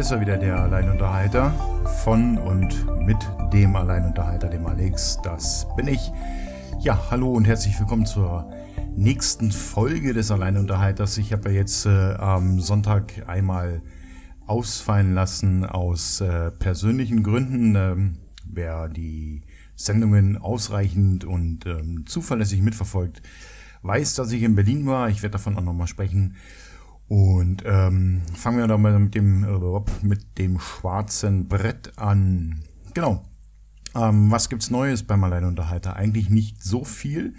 ist er wieder, der Alleinunterhalter. Von und mit dem Alleinunterhalter, dem Alex. Das bin ich. Ja, hallo und herzlich willkommen zur nächsten Folge des Alleinunterhalters. Ich habe ja jetzt äh, am Sonntag einmal ausfallen lassen aus äh, persönlichen Gründen. Ähm, wer die Sendungen ausreichend und ähm, zuverlässig mitverfolgt, weiß, dass ich in Berlin war. Ich werde davon auch nochmal sprechen. Und ähm, fangen wir doch mal mit dem, äh, mit dem schwarzen Brett an. Genau. Ähm, was gibt's Neues beim Alleinunterhalter? Eigentlich nicht so viel.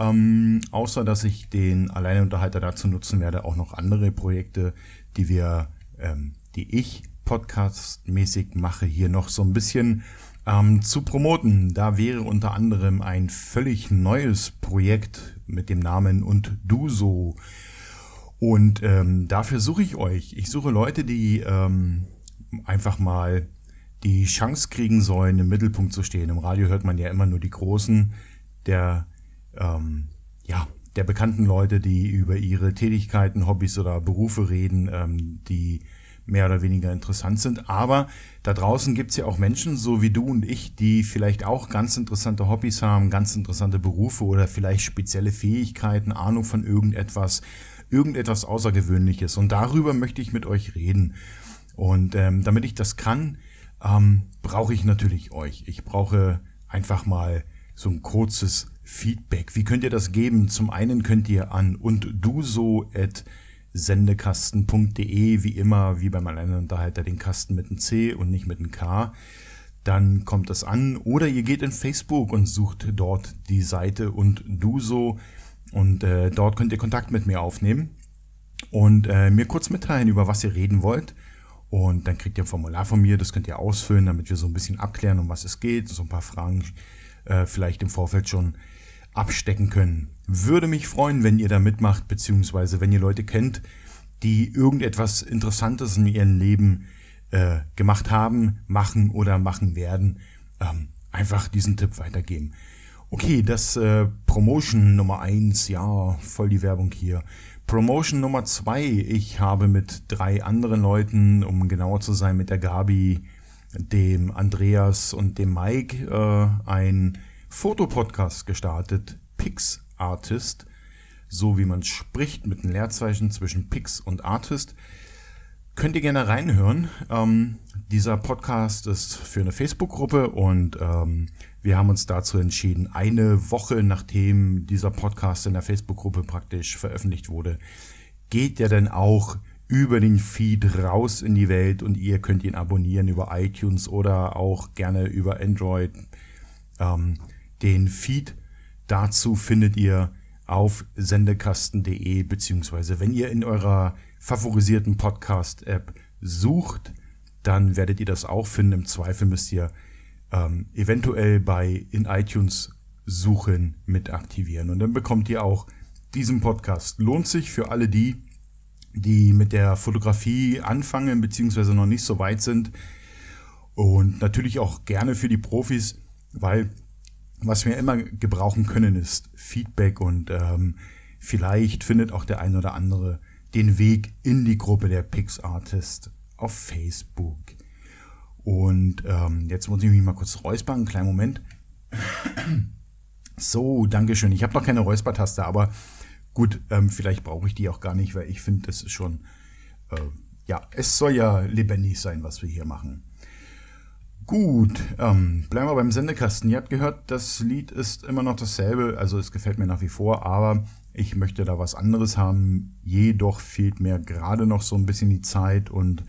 Ähm, außer dass ich den Alleinunterhalter dazu nutzen werde, auch noch andere Projekte, die wir, ähm, die ich podcastmäßig mache, hier noch so ein bisschen ähm, zu promoten. Da wäre unter anderem ein völlig neues Projekt mit dem Namen Und Du so. Und ähm, dafür suche ich euch. Ich suche Leute, die ähm, einfach mal die Chance kriegen sollen, im Mittelpunkt zu stehen. Im Radio hört man ja immer nur die Großen der, ähm, ja, der bekannten Leute, die über ihre Tätigkeiten, Hobbys oder Berufe reden, ähm, die mehr oder weniger interessant sind. Aber da draußen gibt's ja auch Menschen, so wie du und ich, die vielleicht auch ganz interessante Hobbys haben, ganz interessante Berufe oder vielleicht spezielle Fähigkeiten, Ahnung von irgendetwas, irgendetwas Außergewöhnliches. Und darüber möchte ich mit euch reden. Und ähm, damit ich das kann, ähm, brauche ich natürlich euch. Ich brauche einfach mal so ein kurzes Feedback. Wie könnt ihr das geben? Zum einen könnt ihr an und du so at sendekasten.de, wie immer, wie beim Alleinunterhalter, den Kasten mit einem C und nicht mit einem K. Dann kommt das an. Oder ihr geht in Facebook und sucht dort die Seite und du so. Und äh, dort könnt ihr Kontakt mit mir aufnehmen und äh, mir kurz mitteilen, über was ihr reden wollt. Und dann kriegt ihr ein Formular von mir, das könnt ihr ausfüllen, damit wir so ein bisschen abklären, um was es geht, so ein paar Fragen äh, vielleicht im Vorfeld schon abstecken können. Würde mich freuen, wenn ihr da mitmacht, beziehungsweise wenn ihr Leute kennt, die irgendetwas Interessantes in ihrem Leben äh, gemacht haben, machen oder machen werden. Ähm, einfach diesen Tipp weitergeben. Okay, das äh, Promotion Nummer eins, ja, voll die Werbung hier. Promotion Nummer zwei, ich habe mit drei anderen Leuten, um genauer zu sein, mit der Gabi, dem Andreas und dem Mike, äh, ein Fotopodcast gestartet, Pix Artist, so wie man spricht, mit einem Leerzeichen zwischen Pix und Artist. Könnt ihr gerne reinhören. Ähm, dieser Podcast ist für eine Facebook-Gruppe und ähm, wir haben uns dazu entschieden, eine Woche nachdem dieser Podcast in der Facebook-Gruppe praktisch veröffentlicht wurde, geht der denn auch über den Feed raus in die Welt und ihr könnt ihn abonnieren über iTunes oder auch gerne über Android. Ähm, den Feed dazu findet ihr auf sendekasten.de beziehungsweise wenn ihr in eurer favorisierten Podcast-App sucht, dann werdet ihr das auch finden. Im Zweifel müsst ihr ähm, eventuell bei in iTunes suchen mit aktivieren. Und dann bekommt ihr auch diesen Podcast. Lohnt sich für alle die, die mit der Fotografie anfangen, beziehungsweise noch nicht so weit sind. Und natürlich auch gerne für die Profis, weil was wir immer gebrauchen können, ist Feedback und ähm, vielleicht findet auch der ein oder andere den Weg in die Gruppe der Pix Artist auf Facebook. Und ähm, jetzt muss ich mich mal kurz räuspern, einen kleinen Moment. So, Dankeschön. Ich habe noch keine Räuspertaste, aber gut, ähm, vielleicht brauche ich die auch gar nicht, weil ich finde, das ist schon, äh, ja, es soll ja lebendig sein, was wir hier machen. Gut, ähm, bleiben wir beim Sendekasten. Ihr habt gehört, das Lied ist immer noch dasselbe, also es gefällt mir nach wie vor, aber ich möchte da was anderes haben. Jedoch fehlt mir gerade noch so ein bisschen die Zeit und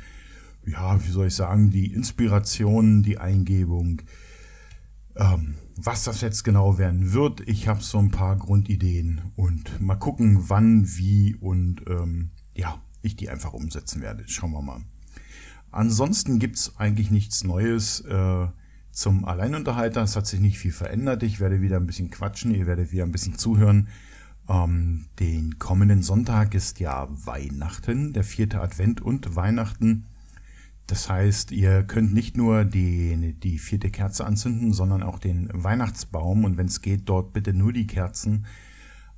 ja, wie soll ich sagen, die Inspiration, die Eingebung. Ähm, was das jetzt genau werden wird, ich habe so ein paar Grundideen und mal gucken, wann, wie und ähm, ja, ich die einfach umsetzen werde. Schauen wir mal. Ansonsten gibt's eigentlich nichts Neues äh, zum Alleinunterhalter. Es hat sich nicht viel verändert. Ich werde wieder ein bisschen quatschen, ihr werdet wieder ein bisschen zuhören. Ähm, den kommenden Sonntag ist ja Weihnachten, der vierte Advent und Weihnachten. Das heißt, ihr könnt nicht nur die, die vierte Kerze anzünden, sondern auch den Weihnachtsbaum und wenn es geht, dort bitte nur die Kerzen.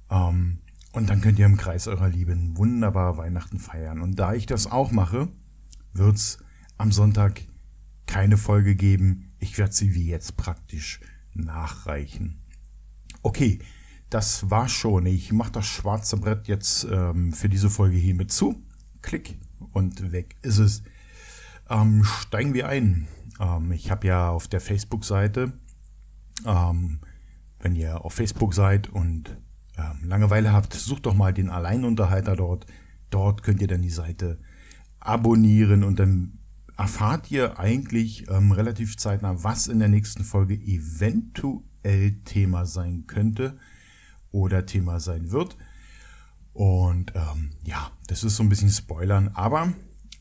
Ähm, und dann könnt ihr im Kreis eurer Lieben wunderbar Weihnachten feiern. Und da ich das auch mache, wird's am Sonntag keine Folge geben. Ich werde sie wie jetzt praktisch nachreichen. Okay, das war schon. Ich mache das schwarze Brett jetzt ähm, für diese Folge hiermit zu. Klick und weg ist es. Ähm, steigen wir ein. Ähm, ich habe ja auf der Facebook-Seite, ähm, wenn ihr auf Facebook seid und ähm, Langeweile habt, sucht doch mal den Alleinunterhalter dort. Dort könnt ihr dann die Seite abonnieren und dann erfahrt ihr eigentlich ähm, relativ zeitnah, was in der nächsten Folge eventuell Thema sein könnte oder Thema sein wird. Und ähm, ja, das ist so ein bisschen Spoilern, aber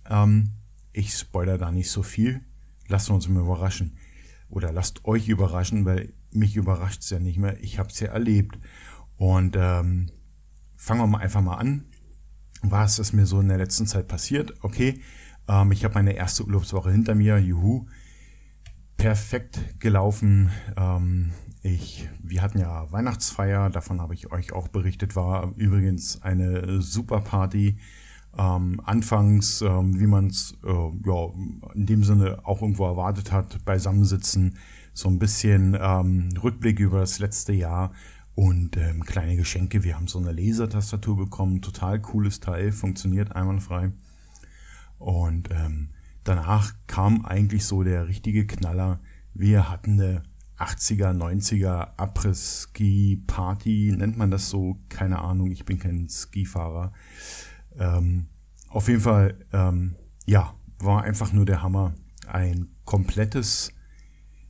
ähm, ich spoiler da nicht so viel. Lasst uns mal überraschen. Oder lasst euch überraschen, weil mich überrascht es ja nicht mehr. Ich habe es ja erlebt. Und ähm, fangen wir mal einfach mal an. Was ist mir so in der letzten Zeit passiert? Okay, ähm, ich habe meine erste Urlaubswoche hinter mir. Juhu. Perfekt gelaufen. Ähm, ich, wir hatten ja Weihnachtsfeier, davon habe ich euch auch berichtet, war übrigens eine super Party. Ähm, anfangs, ähm, wie man es äh, ja, in dem Sinne auch irgendwo erwartet hat, beisammensitzen, so ein bisschen ähm, Rückblick über das letzte Jahr und ähm, kleine Geschenke. Wir haben so eine Lasertastatur bekommen, total cooles Teil, funktioniert einwandfrei. Und ähm, danach kam eigentlich so der richtige Knaller. Wir hatten eine 80er, 90er Abriss-Ski-Party, nennt man das so, keine Ahnung, ich bin kein Skifahrer. Ähm, auf jeden Fall, ähm, ja, war einfach nur der Hammer. Ein komplettes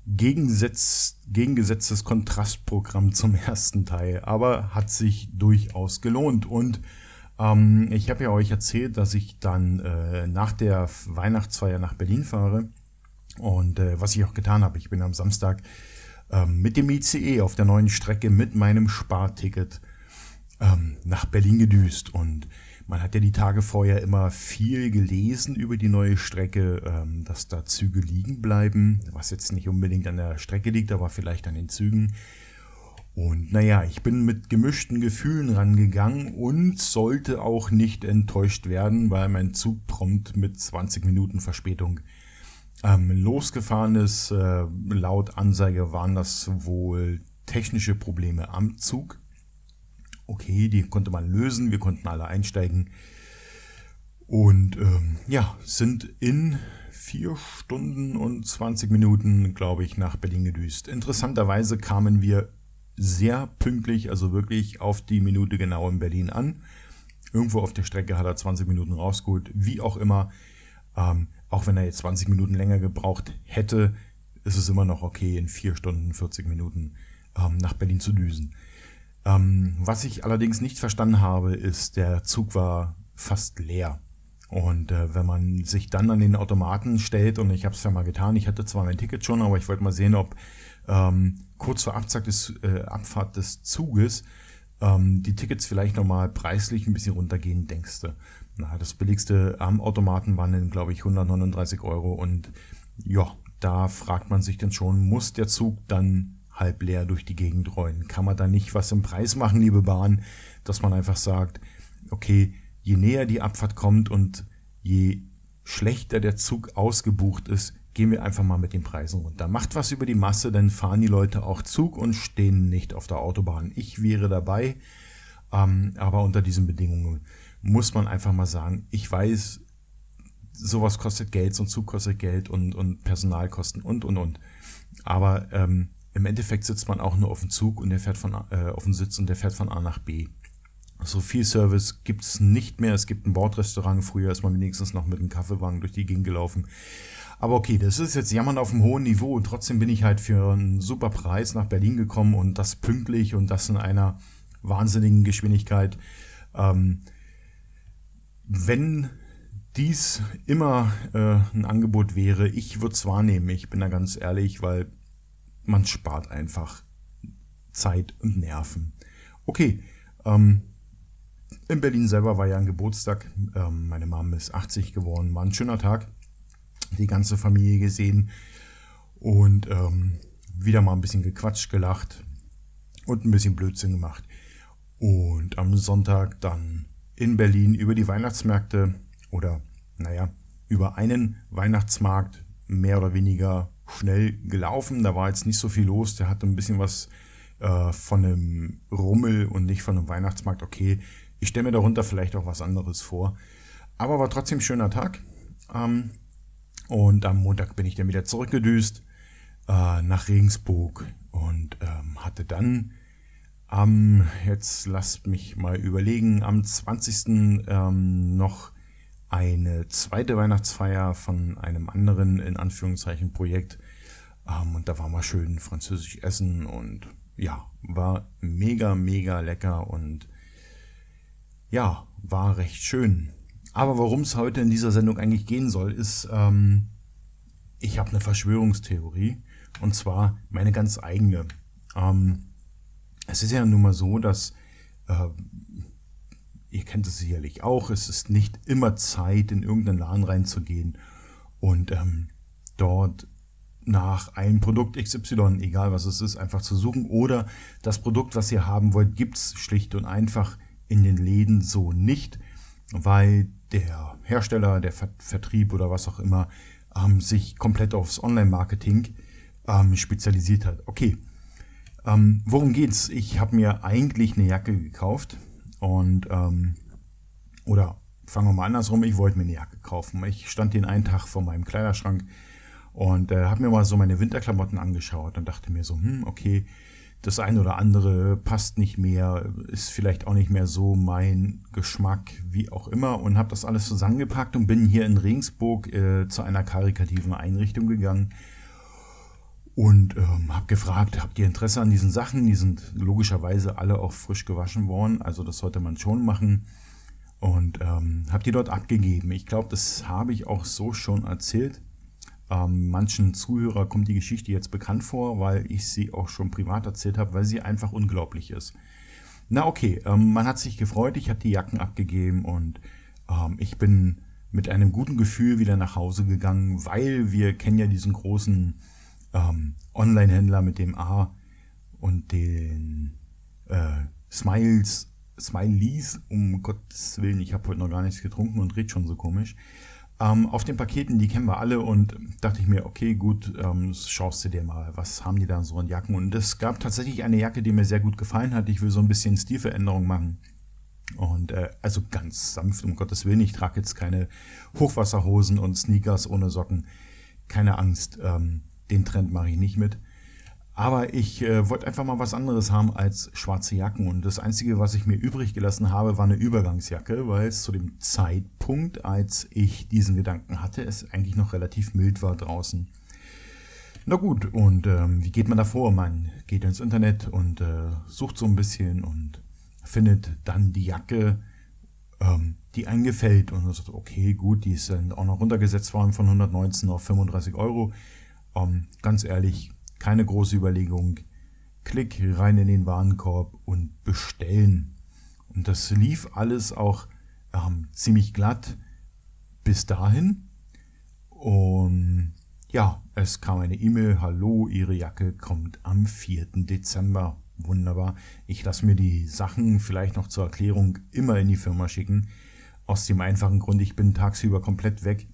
Gegensetz, gegengesetztes Kontrastprogramm zum ersten Teil, aber hat sich durchaus gelohnt. Und ähm, ich habe ja euch erzählt, dass ich dann äh, nach der Weihnachtsfeier nach Berlin fahre. Und äh, was ich auch getan habe, ich bin am Samstag ähm, mit dem ICE auf der neuen Strecke mit meinem Sparticket ähm, nach Berlin gedüst. Und man hat ja die Tage vorher immer viel gelesen über die neue Strecke, ähm, dass da Züge liegen bleiben, was jetzt nicht unbedingt an der Strecke liegt, aber vielleicht an den Zügen. Und naja, ich bin mit gemischten Gefühlen rangegangen und sollte auch nicht enttäuscht werden, weil mein Zug prompt mit 20 Minuten Verspätung ähm, losgefahren ist. Äh, laut Anzeige waren das wohl technische Probleme am Zug. Okay, die konnte man lösen, wir konnten alle einsteigen. Und ähm, ja, sind in vier Stunden und 20 Minuten, glaube ich, nach Berlin gedüst. Interessanterweise kamen wir sehr pünktlich, also wirklich auf die Minute genau in Berlin an. Irgendwo auf der Strecke hat er 20 Minuten rausgeholt, wie auch immer. Ähm, auch wenn er jetzt 20 Minuten länger gebraucht hätte, ist es immer noch okay, in 4 Stunden 40 Minuten ähm, nach Berlin zu düsen. Ähm, was ich allerdings nicht verstanden habe, ist, der Zug war fast leer. Und äh, wenn man sich dann an den Automaten stellt, und ich habe es ja mal getan, ich hatte zwar mein Ticket schon, aber ich wollte mal sehen, ob ähm, kurz vor Abfahrt des, äh, Abfahrt des Zuges ähm, die Tickets vielleicht nochmal preislich ein bisschen runtergehen, denkst du. Na, das billigste am Automaten waren glaube ich, 139 Euro. Und ja, da fragt man sich dann schon, muss der Zug dann halb leer durch die Gegend rollen? Kann man da nicht was im Preis machen, liebe Bahn, dass man einfach sagt, okay, je näher die Abfahrt kommt und je schlechter der Zug ausgebucht ist, gehen wir einfach mal mit den Preisen runter. Macht was über die Masse, dann fahren die Leute auch Zug und stehen nicht auf der Autobahn. Ich wäre dabei, ähm, aber unter diesen Bedingungen muss man einfach mal sagen, ich weiß, sowas kostet Geld, so ein Zug kostet Geld und, und Personalkosten und, und, und. Aber ähm, im Endeffekt sitzt man auch nur auf dem Zug und der fährt von, äh, auf dem Sitz und der fährt von A nach B. So viel Service gibt es nicht mehr. Es gibt ein Bordrestaurant. Früher ist man wenigstens noch mit einem Kaffeewagen durch die Gegend gelaufen. Aber okay, das ist jetzt Jammern auf einem hohen Niveau und trotzdem bin ich halt für einen super Preis nach Berlin gekommen und das pünktlich und das in einer wahnsinnigen Geschwindigkeit. Ähm, wenn dies immer äh, ein Angebot wäre, ich würde es wahrnehmen. Ich bin da ganz ehrlich, weil man spart einfach Zeit und Nerven. Okay, ähm, in Berlin selber war ja ein Geburtstag. Ähm, meine Mom ist 80 geworden, war ein schöner Tag die ganze Familie gesehen und ähm, wieder mal ein bisschen gequatscht, gelacht und ein bisschen Blödsinn gemacht. Und am Sonntag dann in Berlin über die Weihnachtsmärkte oder naja, über einen Weihnachtsmarkt mehr oder weniger schnell gelaufen. Da war jetzt nicht so viel los. Der hatte ein bisschen was äh, von einem Rummel und nicht von einem Weihnachtsmarkt. Okay, ich stelle mir darunter vielleicht auch was anderes vor. Aber war trotzdem ein schöner Tag. Ähm, und am Montag bin ich dann wieder zurückgedüst äh, nach Regensburg und ähm, hatte dann am, jetzt lasst mich mal überlegen, am 20. Ähm, noch eine zweite Weihnachtsfeier von einem anderen, in Anführungszeichen, Projekt. Ähm, und da war mal schön französisch essen und ja, war mega, mega lecker und ja, war recht schön. Aber worum es heute in dieser Sendung eigentlich gehen soll, ist, ähm, ich habe eine Verschwörungstheorie und zwar meine ganz eigene. Ähm, es ist ja nun mal so, dass äh, ihr kennt es sicherlich auch, es ist nicht immer Zeit, in irgendeinen Laden reinzugehen und ähm, dort nach einem Produkt XY, egal was es ist, einfach zu suchen. Oder das Produkt, was ihr haben wollt, gibt es schlicht und einfach in den Läden so nicht, weil der Hersteller, der Vertrieb oder was auch immer ähm, sich komplett aufs Online-Marketing ähm, spezialisiert hat. Okay, ähm, worum geht's? Ich habe mir eigentlich eine Jacke gekauft und ähm, oder fangen wir mal andersrum, ich wollte mir eine Jacke kaufen. Ich stand den einen Tag vor meinem Kleiderschrank und äh, habe mir mal so meine Winterklamotten angeschaut und dachte mir so, hm, okay, das eine oder andere passt nicht mehr, ist vielleicht auch nicht mehr so mein Geschmack, wie auch immer. Und habe das alles zusammengepackt und bin hier in Regensburg äh, zu einer karikativen Einrichtung gegangen und ähm, habe gefragt, habt ihr Interesse an diesen Sachen? Die sind logischerweise alle auch frisch gewaschen worden, also das sollte man schon machen. Und ähm, habt ihr dort abgegeben. Ich glaube, das habe ich auch so schon erzählt. Ähm, manchen Zuhörer kommt die Geschichte jetzt bekannt vor, weil ich sie auch schon privat erzählt habe, weil sie einfach unglaublich ist. Na okay, ähm, man hat sich gefreut, ich habe die Jacken abgegeben und ähm, ich bin mit einem guten Gefühl wieder nach Hause gegangen, weil wir kennen ja diesen großen ähm, Online-Händler mit dem A und den äh, Smiles, Smileys, um Gottes Willen, ich habe heute noch gar nichts getrunken und red schon so komisch. Ähm, auf den Paketen, die kennen wir alle und dachte ich mir, okay, gut, ähm, schaust du dir mal, was haben die da so an Jacken? Und es gab tatsächlich eine Jacke, die mir sehr gut gefallen hat. Ich will so ein bisschen Stilveränderung machen. Und äh, also ganz sanft, um Gottes Willen. Ich trage jetzt keine Hochwasserhosen und Sneakers ohne Socken. Keine Angst, ähm, den Trend mache ich nicht mit. Aber ich äh, wollte einfach mal was anderes haben als schwarze Jacken. Und das Einzige, was ich mir übrig gelassen habe, war eine Übergangsjacke, weil es zu dem Zeitpunkt, als ich diesen Gedanken hatte, es eigentlich noch relativ mild war draußen. Na gut, und ähm, wie geht man da vor? Man geht ins Internet und äh, sucht so ein bisschen und findet dann die Jacke, ähm, die einem gefällt. Und sagt, okay, gut, die ist dann auch noch runtergesetzt worden von 119 auf 35 Euro. Ähm, ganz ehrlich, keine große Überlegung. Klick rein in den Warenkorb und bestellen. Und das lief alles auch ähm, ziemlich glatt bis dahin. Und ja, es kam eine E-Mail, hallo, Ihre Jacke kommt am 4. Dezember. Wunderbar. Ich lasse mir die Sachen vielleicht noch zur Erklärung immer in die Firma schicken. Aus dem einfachen Grund, ich bin tagsüber komplett weg.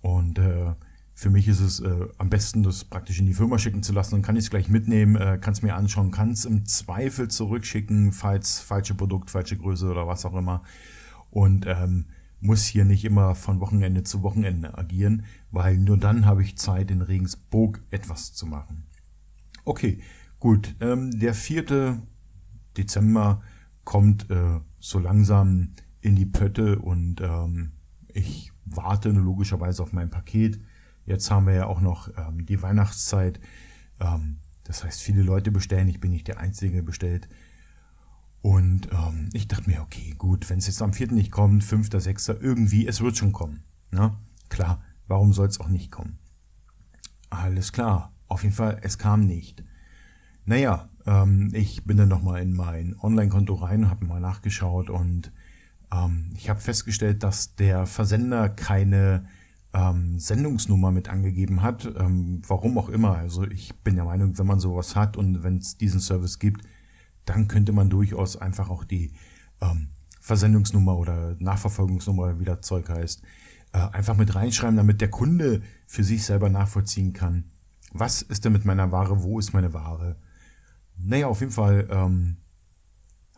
Und äh, für mich ist es äh, am besten, das praktisch in die Firma schicken zu lassen. Dann kann ich es gleich mitnehmen, äh, kann es mir anschauen, kann es im Zweifel zurückschicken, falls falsche Produkt, falsche Größe oder was auch immer. Und ähm, muss hier nicht immer von Wochenende zu Wochenende agieren, weil nur dann habe ich Zeit, in Regensburg etwas zu machen. Okay, gut. Ähm, der 4. Dezember kommt äh, so langsam in die Pötte und ähm, ich warte logischerweise auf mein Paket Jetzt haben wir ja auch noch ähm, die Weihnachtszeit. Ähm, das heißt, viele Leute bestellen. Ich bin nicht der Einzige bestellt. Und ähm, ich dachte mir, okay, gut, wenn es jetzt am 4. nicht kommt, 5., 6., irgendwie, es wird schon kommen. Ne? Klar, warum soll es auch nicht kommen? Alles klar, auf jeden Fall, es kam nicht. Naja, ähm, ich bin dann nochmal in mein Online-Konto rein, habe mal nachgeschaut und ähm, ich habe festgestellt, dass der Versender keine ähm, Sendungsnummer mit angegeben hat. Ähm, warum auch immer. Also ich bin der Meinung, wenn man sowas hat und wenn es diesen Service gibt, dann könnte man durchaus einfach auch die ähm, Versendungsnummer oder Nachverfolgungsnummer, wie das Zeug heißt, äh, einfach mit reinschreiben, damit der Kunde für sich selber nachvollziehen kann, was ist denn mit meiner Ware, wo ist meine Ware. Naja, auf jeden Fall ähm,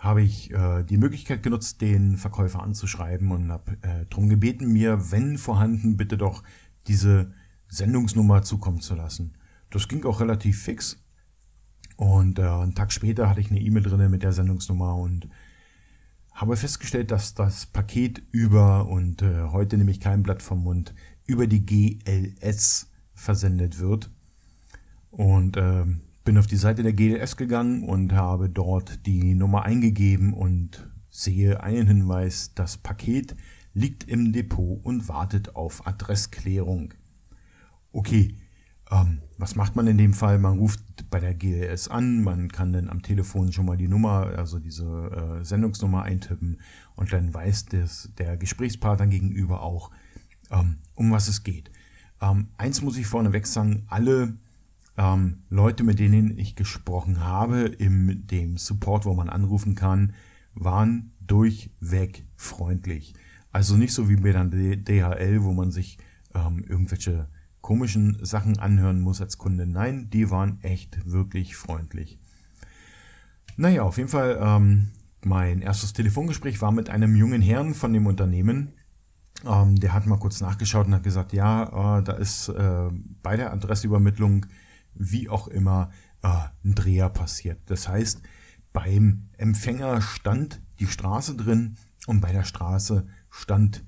habe ich äh, die Möglichkeit genutzt, den Verkäufer anzuschreiben und habe äh, darum gebeten, mir, wenn vorhanden, bitte doch diese Sendungsnummer zukommen zu lassen. Das ging auch relativ fix. Und äh, einen Tag später hatte ich eine E-Mail drin mit der Sendungsnummer und habe festgestellt, dass das Paket über, und äh, heute nehme ich kein Blatt vom Mund, über die GLS versendet wird. Und äh, bin auf die Seite der GLS gegangen und habe dort die Nummer eingegeben und sehe einen Hinweis, das Paket liegt im Depot und wartet auf Adressklärung. Okay, ähm, was macht man in dem Fall? Man ruft bei der GLS an, man kann dann am Telefon schon mal die Nummer, also diese äh, Sendungsnummer eintippen und dann weiß das, der Gesprächspartner gegenüber auch, ähm, um was es geht. Ähm, eins muss ich vorneweg sagen, alle ähm, Leute, mit denen ich gesprochen habe, im dem Support, wo man anrufen kann, waren durchweg freundlich. Also nicht so wie bei der DHL, wo man sich ähm, irgendwelche komischen Sachen anhören muss als Kunde. Nein, die waren echt wirklich freundlich. Naja, auf jeden Fall, ähm, mein erstes Telefongespräch war mit einem jungen Herrn von dem Unternehmen. Ähm, der hat mal kurz nachgeschaut und hat gesagt, ja, äh, da ist äh, bei der Adressübermittlung, wie auch immer, äh, ein Dreher passiert. Das heißt, beim Empfänger stand die Straße drin und bei der Straße stand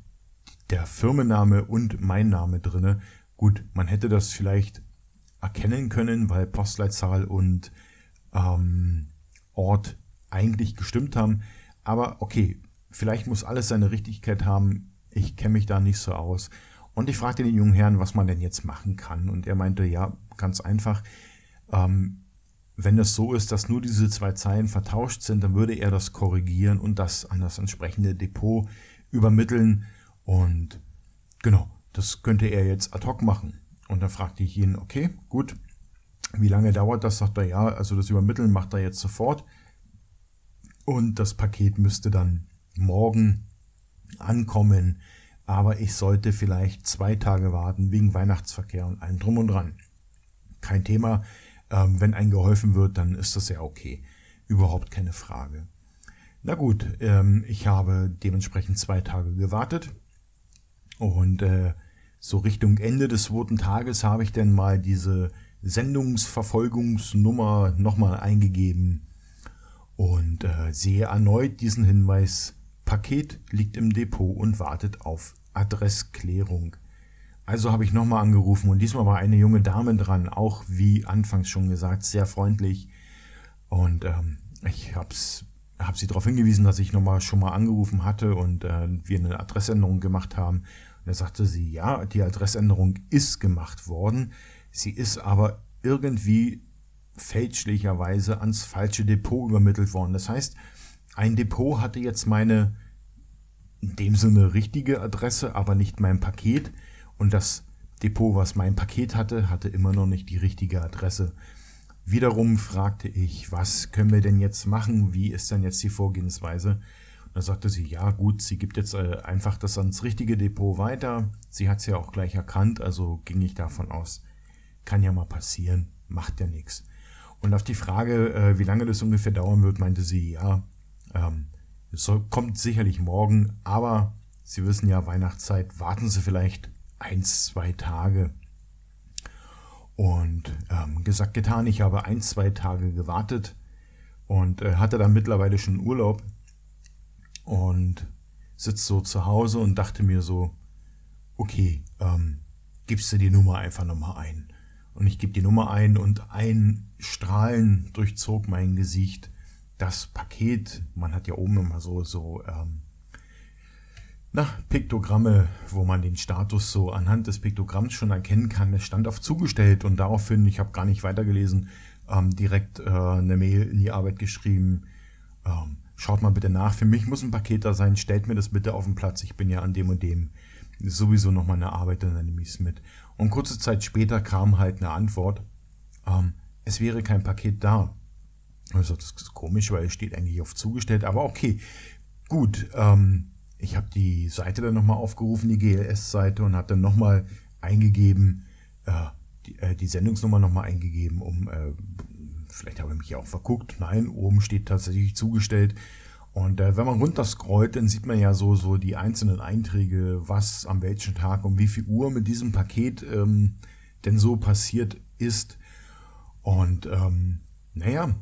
der Firmenname und mein Name drinne Gut, man hätte das vielleicht erkennen können, weil Postleitzahl und ähm, Ort eigentlich gestimmt haben. Aber okay, vielleicht muss alles seine Richtigkeit haben. Ich kenne mich da nicht so aus. Und ich fragte den jungen Herrn, was man denn jetzt machen kann. Und er meinte, ja, ganz einfach. Ähm, wenn es so ist, dass nur diese zwei Zeilen vertauscht sind, dann würde er das korrigieren und das an das entsprechende Depot übermitteln. Und genau, das könnte er jetzt ad hoc machen. Und dann fragte ich ihn, okay, gut, wie lange dauert das? Sagt er, ja, also das Übermitteln macht er jetzt sofort. Und das Paket müsste dann morgen ankommen. Aber ich sollte vielleicht zwei Tage warten wegen Weihnachtsverkehr und allem drum und dran. Kein Thema. Ähm, wenn ein geholfen wird, dann ist das ja okay. Überhaupt keine Frage. Na gut, ähm, ich habe dementsprechend zwei Tage gewartet und äh, so Richtung Ende des zweiten Tages habe ich dann mal diese Sendungsverfolgungsnummer nochmal eingegeben und äh, sehe erneut diesen Hinweis, Paket liegt im Depot und wartet auf Adressklärung. Also habe ich nochmal angerufen und diesmal war eine junge Dame dran, auch wie anfangs schon gesagt, sehr freundlich. Und ähm, ich habe hab sie darauf hingewiesen, dass ich nochmal schon mal angerufen hatte und äh, wir eine Adressänderung gemacht haben. Und da sagte sie, ja, die Adressänderung ist gemacht worden, sie ist aber irgendwie fälschlicherweise ans falsche Depot übermittelt worden. Das heißt, ein Depot hatte jetzt meine, in dem Sinne richtige Adresse, aber nicht mein Paket. Und das Depot, was mein Paket hatte, hatte immer noch nicht die richtige Adresse. Wiederum fragte ich, was können wir denn jetzt machen? Wie ist denn jetzt die Vorgehensweise? Da sagte sie, ja gut, sie gibt jetzt äh, einfach das ans richtige Depot weiter. Sie hat es ja auch gleich erkannt, also ging ich davon aus, kann ja mal passieren, macht ja nichts. Und auf die Frage, äh, wie lange das ungefähr dauern wird, meinte sie, ja, ähm, es kommt sicherlich morgen, aber Sie wissen ja, Weihnachtszeit, warten Sie vielleicht eins, zwei Tage. Und ähm, gesagt, getan, ich habe ein, zwei Tage gewartet und äh, hatte dann mittlerweile schon Urlaub und sitze so zu Hause und dachte mir so, okay, ähm, gibst du die Nummer einfach nochmal ein. Und ich gebe die Nummer ein und ein Strahlen durchzog mein Gesicht. Das Paket, man hat ja oben immer so, so, ähm, na, Piktogramme, wo man den Status so anhand des Piktogramms schon erkennen kann. Es stand auf zugestellt und daraufhin, ich habe gar nicht weitergelesen, ähm, direkt äh, eine Mail in die Arbeit geschrieben. Ähm, schaut mal bitte nach. Für mich muss ein Paket da sein. Stellt mir das bitte auf den Platz. Ich bin ja an dem und dem sowieso noch mal eine Arbeit, dann nehme ich es mit. Und kurze Zeit später kam halt eine Antwort, ähm, es wäre kein Paket da. Also das ist komisch, weil es steht eigentlich auf zugestellt, aber okay, gut. Ähm, ich habe die Seite dann nochmal aufgerufen, die GLS-Seite, und habe dann nochmal eingegeben, äh, die, äh, die Sendungsnummer nochmal eingegeben, um, äh, vielleicht habe ich mich ja auch verguckt. Nein, oben steht tatsächlich zugestellt. Und äh, wenn man runterscrollt, dann sieht man ja so, so die einzelnen Einträge, was am welchen Tag um wie viel Uhr mit diesem Paket ähm, denn so passiert ist. Und ähm, naja,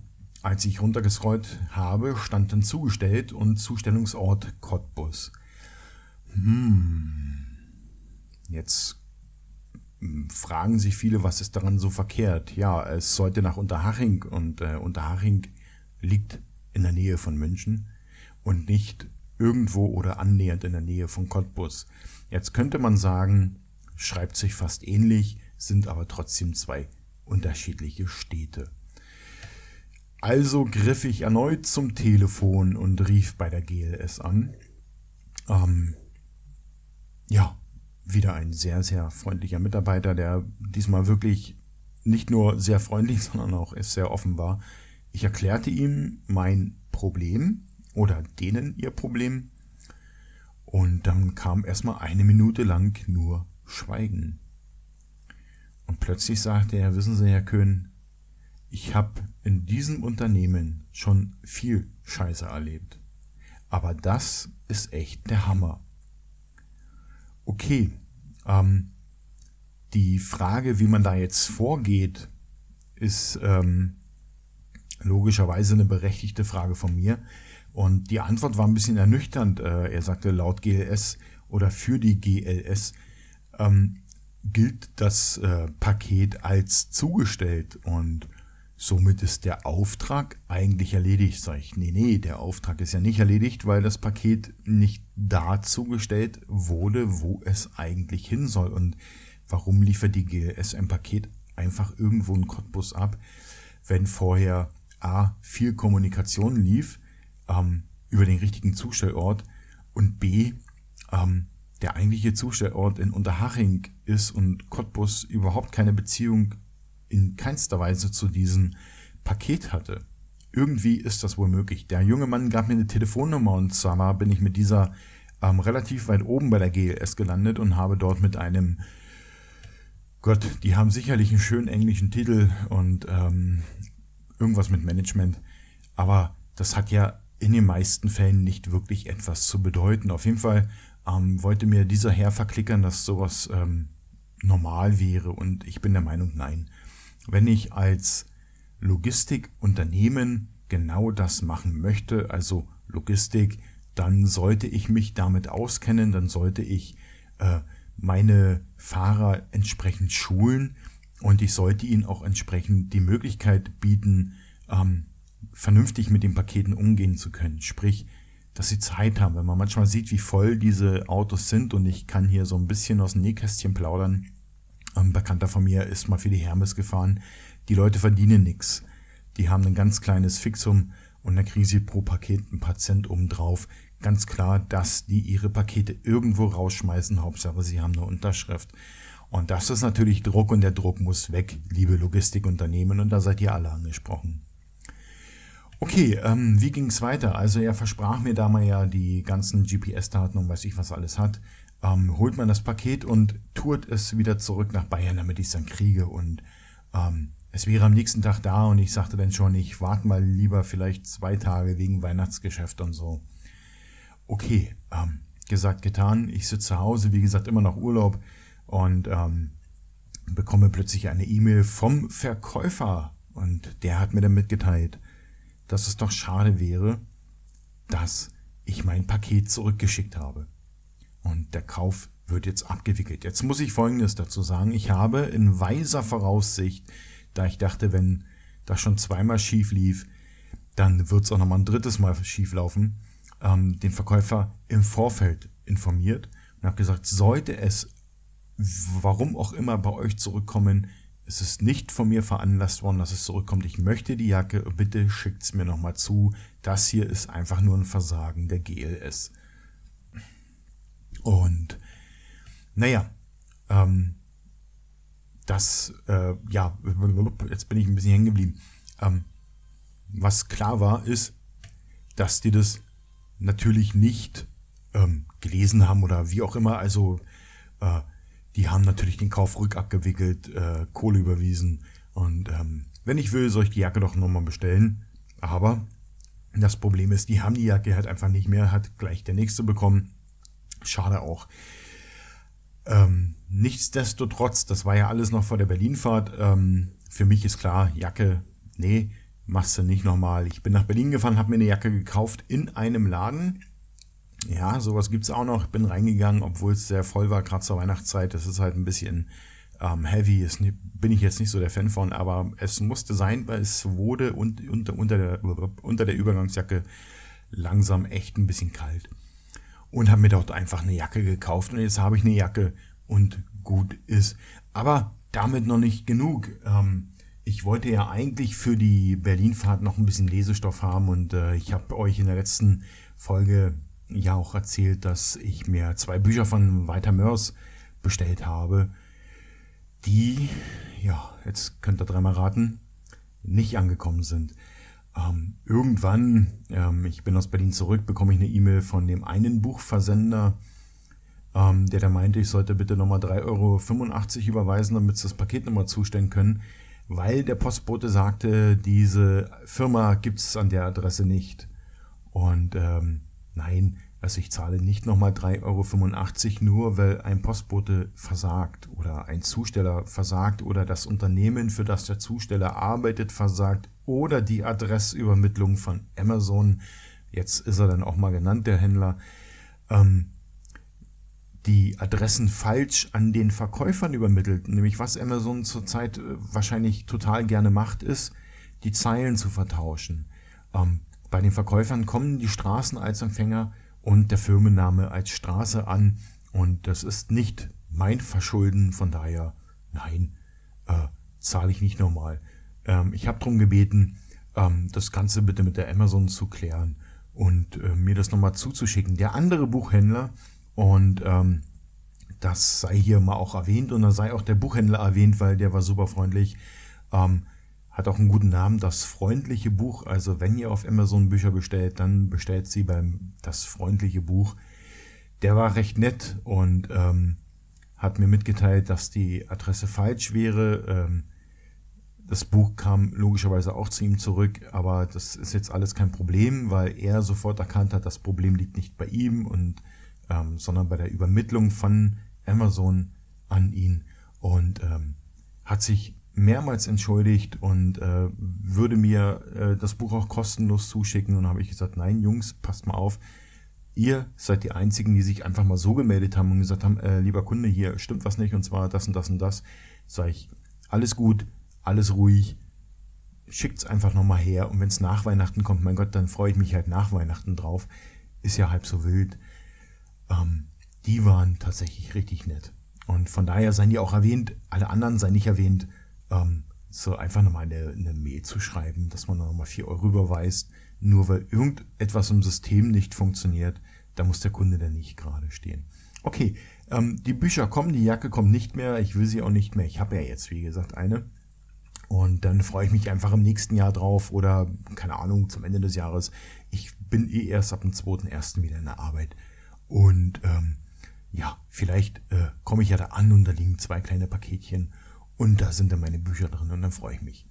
als ich runtergescrollt habe, stand dann zugestellt und Zustellungsort Cottbus. Hm. Jetzt hm, fragen sich viele, was ist daran so verkehrt? Ja, es sollte nach Unterhaching und äh, Unterhaching liegt in der Nähe von München und nicht irgendwo oder annähernd in der Nähe von Cottbus. Jetzt könnte man sagen, schreibt sich fast ähnlich, sind aber trotzdem zwei unterschiedliche Städte. Also griff ich erneut zum Telefon und rief bei der GLS an. Ähm, ja, wieder ein sehr, sehr freundlicher Mitarbeiter, der diesmal wirklich nicht nur sehr freundlich, sondern auch sehr offen war. Ich erklärte ihm mein Problem oder denen ihr Problem. Und dann kam erstmal eine Minute lang nur Schweigen. Und plötzlich sagte er, wissen Sie, Herr Köhn, ich habe in diesem Unternehmen schon viel Scheiße erlebt. Aber das ist echt der Hammer. Okay, ähm, die Frage, wie man da jetzt vorgeht, ist ähm, logischerweise eine berechtigte Frage von mir. Und die Antwort war ein bisschen ernüchternd. Äh, er sagte laut GLS oder für die GLS ähm, gilt das äh, Paket als zugestellt und Somit ist der Auftrag eigentlich erledigt. Sag ich, nee, nee, der Auftrag ist ja nicht erledigt, weil das Paket nicht dazu gestellt wurde, wo es eigentlich hin soll. Und warum liefert die GLS ein Paket einfach irgendwo in Cottbus ab, wenn vorher A, viel Kommunikation lief ähm, über den richtigen Zustellort und B, ähm, der eigentliche Zustellort in Unterhaching ist und Cottbus überhaupt keine Beziehung in keinster Weise zu diesem Paket hatte. Irgendwie ist das wohl möglich. Der junge Mann gab mir eine Telefonnummer und zwar bin ich mit dieser ähm, relativ weit oben bei der GLS gelandet und habe dort mit einem Gott, die haben sicherlich einen schönen englischen Titel und ähm, irgendwas mit Management, aber das hat ja in den meisten Fällen nicht wirklich etwas zu bedeuten. Auf jeden Fall ähm, wollte mir dieser Herr verklickern, dass sowas ähm, normal wäre und ich bin der Meinung, nein wenn ich als Logistikunternehmen genau das machen möchte, also Logistik, dann sollte ich mich damit auskennen, dann sollte ich äh, meine Fahrer entsprechend schulen und ich sollte ihnen auch entsprechend die Möglichkeit bieten, ähm, vernünftig mit den Paketen umgehen zu können. Sprich, dass sie Zeit haben. Wenn man manchmal sieht, wie voll diese Autos sind und ich kann hier so ein bisschen aus dem Nähkästchen plaudern, ein Bekannter von mir ist mal für die Hermes gefahren. Die Leute verdienen nichts. Die haben ein ganz kleines Fixum und kriegen sie pro Paket ein paar Cent obendrauf. Ganz klar, dass die ihre Pakete irgendwo rausschmeißen. Hauptsache, sie haben eine Unterschrift. Und das ist natürlich Druck und der Druck muss weg, liebe Logistikunternehmen. Und da seid ihr alle angesprochen. Okay, ähm, wie ging's weiter? Also er versprach mir da mal ja die ganzen GPS-Daten und weiß ich was alles hat ähm, holt man das Paket und tourt es wieder zurück nach Bayern, damit ich es dann kriege. Und ähm, es wäre am nächsten Tag da und ich sagte dann schon, ich warte mal lieber vielleicht zwei Tage wegen Weihnachtsgeschäft und so. Okay, ähm, gesagt, getan. Ich sitze zu Hause, wie gesagt, immer noch Urlaub und ähm, bekomme plötzlich eine E-Mail vom Verkäufer und der hat mir dann mitgeteilt, dass es doch schade wäre, dass ich mein Paket zurückgeschickt habe und der Kauf wird jetzt abgewickelt. Jetzt muss ich Folgendes dazu sagen. Ich habe in weiser Voraussicht, da ich dachte, wenn das schon zweimal schief lief, dann wird es auch nochmal ein drittes Mal schief laufen, ähm, den Verkäufer im Vorfeld informiert und habe gesagt, sollte es, warum auch immer, bei euch zurückkommen, es ist nicht von mir veranlasst worden, dass es zurückkommt. Ich möchte die Jacke, bitte schickt es mir nochmal zu. Das hier ist einfach nur ein Versagen der GLS. Und naja, ähm, das, äh, ja, jetzt bin ich ein bisschen hängen geblieben. Ähm, was klar war, ist, dass die das natürlich nicht ähm, gelesen haben oder wie auch immer. Also äh, die haben natürlich den Kauf rückabgewickelt, äh, Kohle überwiesen. Und ähm, wenn ich will, soll ich die Jacke doch nochmal bestellen. Aber das Problem ist, die haben die Jacke halt einfach nicht mehr, hat gleich der nächste bekommen. Schade auch. Ähm, nichtsdestotrotz, das war ja alles noch vor der Berlinfahrt. Ähm, für mich ist klar, Jacke, nee, machst du nicht nochmal. Ich bin nach Berlin gefahren, habe mir eine Jacke gekauft in einem Laden. Ja, sowas gibt es auch noch. Bin reingegangen, obwohl es sehr voll war, gerade zur Weihnachtszeit. Das ist halt ein bisschen ähm, heavy, ist, bin ich jetzt nicht so der Fan von, aber es musste sein, weil es wurde und, unter, unter, der, unter der Übergangsjacke langsam echt ein bisschen kalt. Und habe mir dort einfach eine Jacke gekauft und jetzt habe ich eine Jacke und gut ist. Aber damit noch nicht genug. Ähm, ich wollte ja eigentlich für die Berlinfahrt noch ein bisschen Lesestoff haben und äh, ich habe euch in der letzten Folge ja auch erzählt, dass ich mir zwei Bücher von Walter Mörs bestellt habe die, ja, jetzt könnt ihr dreimal raten, nicht angekommen sind. Ähm, irgendwann, ähm, ich bin aus Berlin zurück, bekomme ich eine E-Mail von dem einen Buchversender, ähm, der da meinte, ich sollte bitte nochmal 3,85 Euro überweisen, damit sie das Paket nochmal zustellen können, weil der Postbote sagte, diese Firma gibt es an der Adresse nicht. Und ähm, nein, also ich zahle nicht nochmal 3,85 Euro nur, weil ein Postbote versagt oder ein Zusteller versagt oder das Unternehmen, für das der Zusteller arbeitet, versagt oder die Adressübermittlung von Amazon, jetzt ist er dann auch mal genannt, der Händler, ähm, die Adressen falsch an den Verkäufern übermittelt. Nämlich was Amazon zurzeit äh, wahrscheinlich total gerne macht, ist, die Zeilen zu vertauschen. Ähm, bei den Verkäufern kommen die Straßen als Empfänger und der Firmenname als Straße an. Und das ist nicht mein Verschulden, von daher, nein, äh, zahle ich nicht nochmal. Ähm, ich habe darum gebeten, ähm, das Ganze bitte mit der Amazon zu klären und äh, mir das nochmal zuzuschicken. Der andere Buchhändler, und ähm, das sei hier mal auch erwähnt und da sei auch der Buchhändler erwähnt, weil der war super freundlich. Ähm, hat auch einen guten Namen, das freundliche Buch. Also wenn ihr auf Amazon Bücher bestellt, dann bestellt sie beim das freundliche Buch. Der war recht nett und ähm, hat mir mitgeteilt, dass die Adresse falsch wäre. Ähm, das Buch kam logischerweise auch zu ihm zurück, aber das ist jetzt alles kein Problem, weil er sofort erkannt hat, das Problem liegt nicht bei ihm und ähm, sondern bei der Übermittlung von Amazon an ihn und ähm, hat sich mehrmals entschuldigt und äh, würde mir äh, das Buch auch kostenlos zuschicken. Und habe ich gesagt, nein, Jungs, passt mal auf. Ihr seid die Einzigen, die sich einfach mal so gemeldet haben und gesagt haben, äh, lieber Kunde, hier stimmt was nicht und zwar das und das und das. Sag ich, alles gut, alles ruhig, schickt's einfach nochmal her. Und wenn es nach Weihnachten kommt, mein Gott, dann freue ich mich halt nach Weihnachten drauf. Ist ja halb so wild. Ähm, die waren tatsächlich richtig nett. Und von daher seien die auch erwähnt, alle anderen seien nicht erwähnt ähm, so einfach nochmal eine, eine Mail zu schreiben, dass man nochmal 4 Euro überweist, nur weil irgendetwas im System nicht funktioniert, da muss der Kunde dann nicht gerade stehen. Okay, ähm, die Bücher kommen, die Jacke kommt nicht mehr, ich will sie auch nicht mehr. Ich habe ja jetzt, wie gesagt, eine. Und dann freue ich mich einfach im nächsten Jahr drauf oder, keine Ahnung, zum Ende des Jahres. Ich bin eh erst ab dem 2.1. wieder in der Arbeit. Und ähm, ja, vielleicht äh, komme ich ja da an und da liegen zwei kleine Paketchen und da sind dann meine Bücher drin und dann freue ich mich.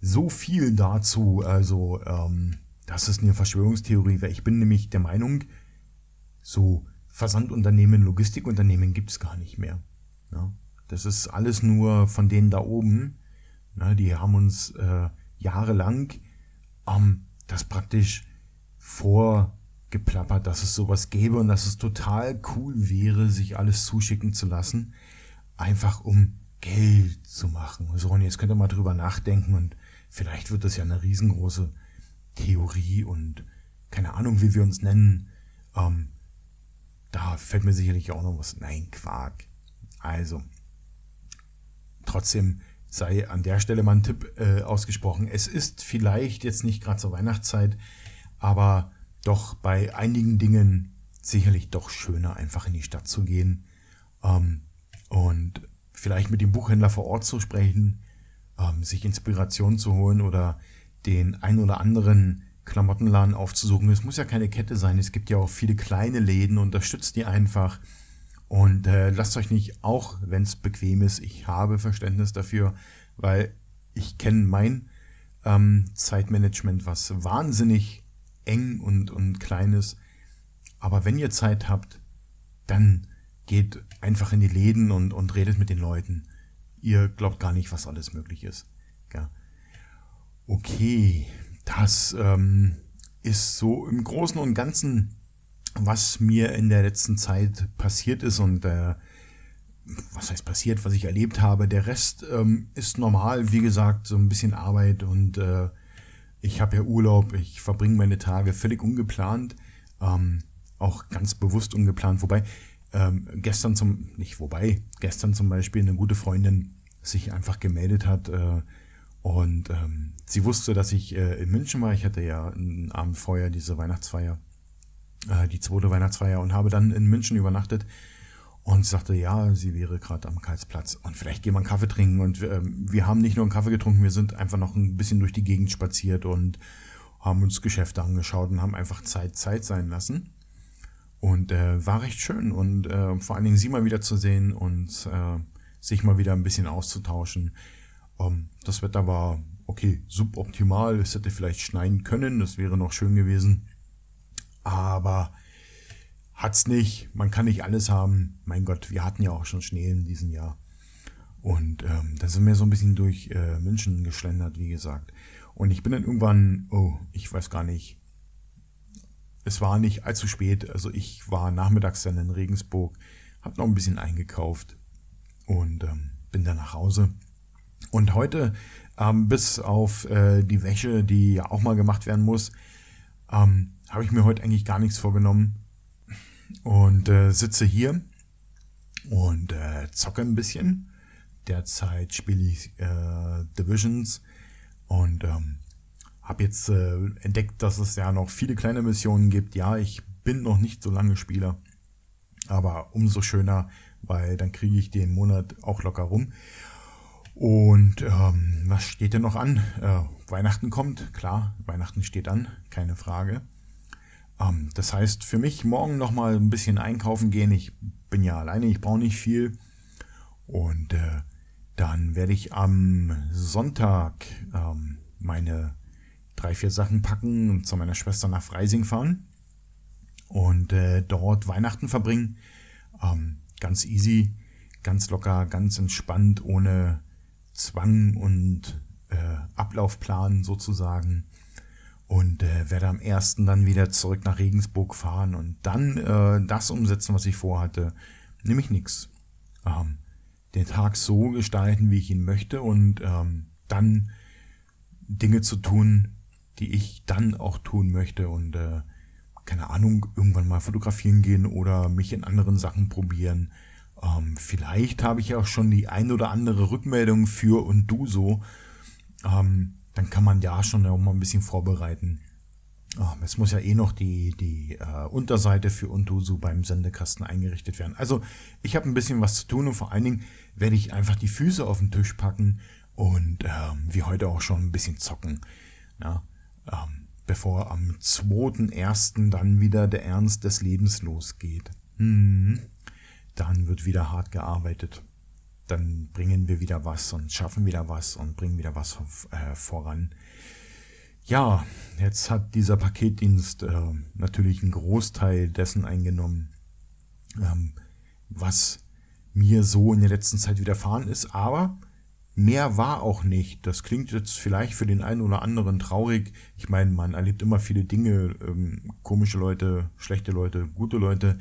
So viel dazu. Also, ähm, das ist eine Verschwörungstheorie, weil ich bin nämlich der Meinung, so Versandunternehmen, Logistikunternehmen gibt es gar nicht mehr. Ja, das ist alles nur von denen da oben. Ja, die haben uns äh, jahrelang ähm, das praktisch vorgeplappert, dass es sowas gäbe und dass es total cool wäre, sich alles zuschicken zu lassen. Einfach um Geld zu machen. So, und jetzt könnt ihr mal drüber nachdenken und vielleicht wird das ja eine riesengroße Theorie und keine Ahnung, wie wir uns nennen. Ähm, da fällt mir sicherlich auch noch was. Nein, Quark. Also, trotzdem sei an der Stelle mal ein Tipp äh, ausgesprochen. Es ist vielleicht jetzt nicht gerade zur Weihnachtszeit, aber doch bei einigen Dingen sicherlich doch schöner, einfach in die Stadt zu gehen ähm, und vielleicht mit dem Buchhändler vor Ort zu sprechen, ähm, sich Inspiration zu holen oder den ein oder anderen Klamottenladen aufzusuchen. Es muss ja keine Kette sein. Es gibt ja auch viele kleine Läden. Unterstützt die einfach. Und äh, lasst euch nicht, auch wenn es bequem ist, ich habe Verständnis dafür, weil ich kenne mein ähm, Zeitmanagement, was wahnsinnig eng und, und klein ist. Aber wenn ihr Zeit habt, dann geht einfach in die Läden und, und redet mit den Leuten. Ihr glaubt gar nicht, was alles möglich ist. Ja. Okay, das ähm, ist so im Großen und Ganzen, was mir in der letzten Zeit passiert ist und äh, was heißt passiert, was ich erlebt habe. Der Rest ähm, ist normal, wie gesagt, so ein bisschen Arbeit und äh, ich habe ja Urlaub, ich verbringe meine Tage völlig ungeplant, ähm, auch ganz bewusst ungeplant. Wobei ähm, gestern zum, nicht wobei, gestern zum Beispiel eine gute Freundin sich einfach gemeldet hat äh, und ähm, sie wusste, dass ich äh, in München war. Ich hatte ja einen Abend vorher diese Weihnachtsfeier, äh, die zweite Weihnachtsfeier und habe dann in München übernachtet. Und sagte, ja, sie wäre gerade am Karlsplatz und vielleicht gehen wir einen Kaffee trinken. Und äh, wir haben nicht nur einen Kaffee getrunken, wir sind einfach noch ein bisschen durch die Gegend spaziert und haben uns Geschäfte angeschaut und haben einfach Zeit Zeit sein lassen. Und äh, war recht schön und äh, vor allen Dingen sie mal wieder zu sehen und äh, sich mal wieder ein bisschen auszutauschen. Ähm, das Wetter war okay, suboptimal. Es hätte vielleicht schneien können, das wäre noch schön gewesen. Aber hat's nicht. Man kann nicht alles haben. Mein Gott, wir hatten ja auch schon Schnee in diesem Jahr. Und ähm, da sind wir so ein bisschen durch äh, München geschlendert, wie gesagt. Und ich bin dann irgendwann, oh, ich weiß gar nicht. Es war nicht allzu spät. Also ich war nachmittags dann in Regensburg, hab noch ein bisschen eingekauft und ähm, bin dann nach Hause. Und heute, ähm, bis auf äh, die Wäsche, die ja auch mal gemacht werden muss, ähm, habe ich mir heute eigentlich gar nichts vorgenommen und äh, sitze hier und äh, zocke ein bisschen. Derzeit spiele ich äh, Divisions und ähm, habe jetzt äh, entdeckt, dass es ja noch viele kleine Missionen gibt. Ja, ich bin noch nicht so lange Spieler, aber umso schöner, weil dann kriege ich den Monat auch locker rum. Und ähm, was steht denn noch an? Äh, Weihnachten kommt, klar, Weihnachten steht an, keine Frage. Ähm, das heißt, für mich morgen nochmal ein bisschen einkaufen gehen. Ich bin ja alleine, ich brauche nicht viel. Und äh, dann werde ich am Sonntag ähm, meine drei, vier Sachen packen und zu meiner Schwester nach Freising fahren und äh, dort Weihnachten verbringen. Ähm, ganz easy, ganz locker, ganz entspannt, ohne Zwang und äh, Ablaufplan sozusagen. Und äh, werde am ersten dann wieder zurück nach Regensburg fahren und dann äh, das umsetzen, was ich vorhatte. Nämlich nichts. Ähm, den Tag so gestalten, wie ich ihn möchte und ähm, dann Dinge zu tun, die ich dann auch tun möchte und äh, keine Ahnung, irgendwann mal fotografieren gehen oder mich in anderen Sachen probieren ähm, vielleicht habe ich auch schon die ein oder andere Rückmeldung für und du so. Ähm, dann kann man ja schon auch mal ein bisschen vorbereiten. Ähm, es muss ja eh noch die, die äh, Unterseite für Untusu beim Sendekasten eingerichtet werden. Also ich habe ein bisschen was zu tun und vor allen Dingen werde ich einfach die Füße auf den Tisch packen und ähm, wie heute auch schon ein bisschen zocken. Ja, ähm, bevor am 2.1. dann wieder der Ernst des Lebens losgeht. Hm dann wird wieder hart gearbeitet. Dann bringen wir wieder was und schaffen wieder was und bringen wieder was äh, voran. Ja, jetzt hat dieser Paketdienst äh, natürlich einen Großteil dessen eingenommen, ähm, was mir so in der letzten Zeit widerfahren ist, aber mehr war auch nicht. Das klingt jetzt vielleicht für den einen oder anderen traurig. Ich meine, man erlebt immer viele Dinge, ähm, komische Leute, schlechte Leute, gute Leute,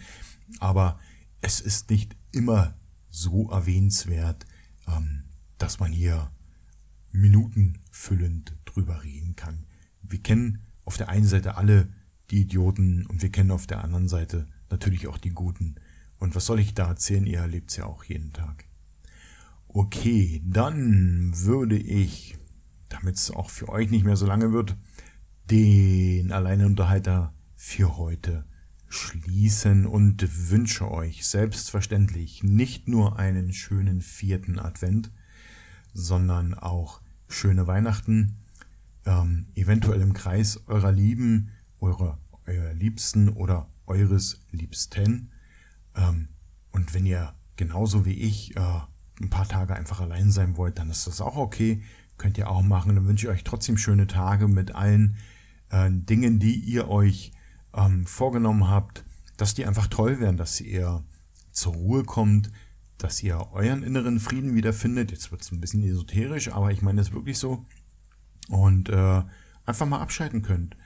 aber es ist nicht immer so erwähnenswert, ähm, dass man hier minutenfüllend drüber reden kann. Wir kennen auf der einen Seite alle die Idioten und wir kennen auf der anderen Seite natürlich auch die Guten. Und was soll ich da erzählen? Ihr erlebt es ja auch jeden Tag. Okay, dann würde ich, damit es auch für euch nicht mehr so lange wird, den Alleinunterhalter für heute schließen und wünsche euch selbstverständlich nicht nur einen schönen vierten Advent, sondern auch schöne Weihnachten. Ähm, eventuell im Kreis eurer Lieben, eurer, eurer Liebsten oder eures Liebsten. Ähm, und wenn ihr genauso wie ich äh, ein paar Tage einfach allein sein wollt, dann ist das auch okay. Könnt ihr auch machen. Dann wünsche ich euch trotzdem schöne Tage mit allen äh, Dingen, die ihr euch ähm, vorgenommen habt, dass die einfach toll werden, dass ihr zur Ruhe kommt, dass ihr euren inneren Frieden wiederfindet. Jetzt wird es ein bisschen esoterisch, aber ich meine es wirklich so. Und äh, einfach mal abschalten könnt.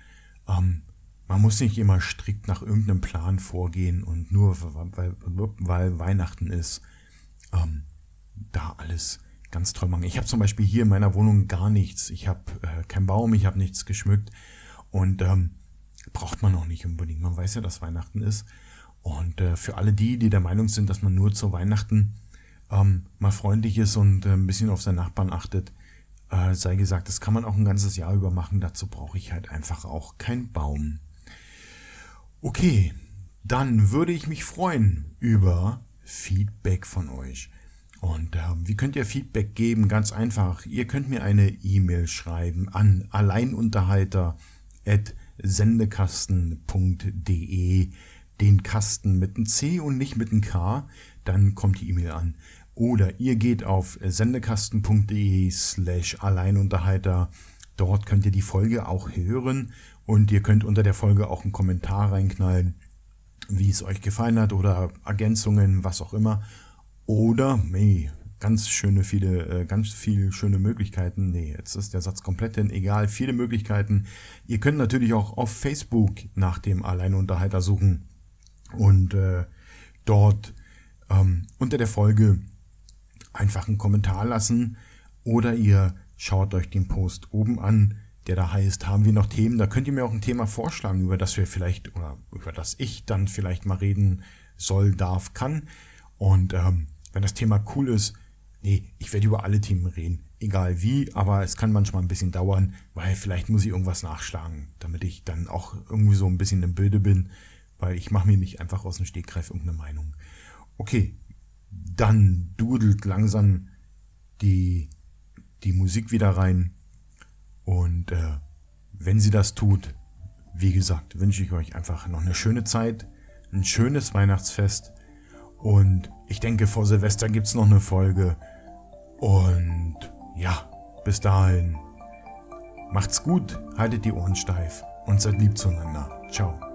Ähm, man muss nicht immer strikt nach irgendeinem Plan vorgehen und nur weil, weil Weihnachten ist, ähm, da alles ganz toll machen. Ich habe zum Beispiel hier in meiner Wohnung gar nichts. Ich habe äh, keinen Baum, ich habe nichts geschmückt und ähm, braucht man auch nicht unbedingt. Man weiß ja, dass Weihnachten ist. Und äh, für alle die, die der Meinung sind, dass man nur zu Weihnachten ähm, mal freundlich ist und äh, ein bisschen auf seinen Nachbarn achtet, äh, sei gesagt, das kann man auch ein ganzes Jahr über machen. Dazu brauche ich halt einfach auch keinen Baum. Okay, dann würde ich mich freuen über Feedback von euch. Und äh, wie könnt ihr Feedback geben? Ganz einfach. Ihr könnt mir eine E-Mail schreiben an alleinunterhalter.sendekasten.de den Kasten mit einem C und nicht mit einem K, dann kommt die E-Mail an. Oder ihr geht auf sendekasten.de slash Alleinunterhalter. Dort könnt ihr die Folge auch hören und ihr könnt unter der Folge auch einen Kommentar reinknallen, wie es euch gefallen hat oder Ergänzungen, was auch immer. Oder, nee, ganz schöne viele, äh, ganz viele schöne Möglichkeiten. Nee, jetzt ist der Satz komplett denn egal. Viele Möglichkeiten. Ihr könnt natürlich auch auf Facebook nach dem Alleinunterhalter suchen und äh, dort ähm, unter der Folge einfach einen Kommentar lassen oder ihr schaut euch den Post oben an, der da heißt, haben wir noch Themen? Da könnt ihr mir auch ein Thema vorschlagen, über das wir vielleicht oder über das ich dann vielleicht mal reden soll, darf, kann. Und ähm, wenn das Thema cool ist, nee, ich werde über alle Themen reden, egal wie, aber es kann manchmal ein bisschen dauern, weil vielleicht muss ich irgendwas nachschlagen, damit ich dann auch irgendwie so ein bisschen im Bilde bin, weil ich mache mir nicht einfach aus dem Stegreif irgendeine Meinung. Okay, dann dudelt langsam die, die Musik wieder rein. Und äh, wenn sie das tut, wie gesagt, wünsche ich euch einfach noch eine schöne Zeit, ein schönes Weihnachtsfest. Und ich denke, vor Silvester gibt es noch eine Folge. Und ja, bis dahin. Macht's gut, haltet die Ohren steif und seid lieb zueinander. Ciao.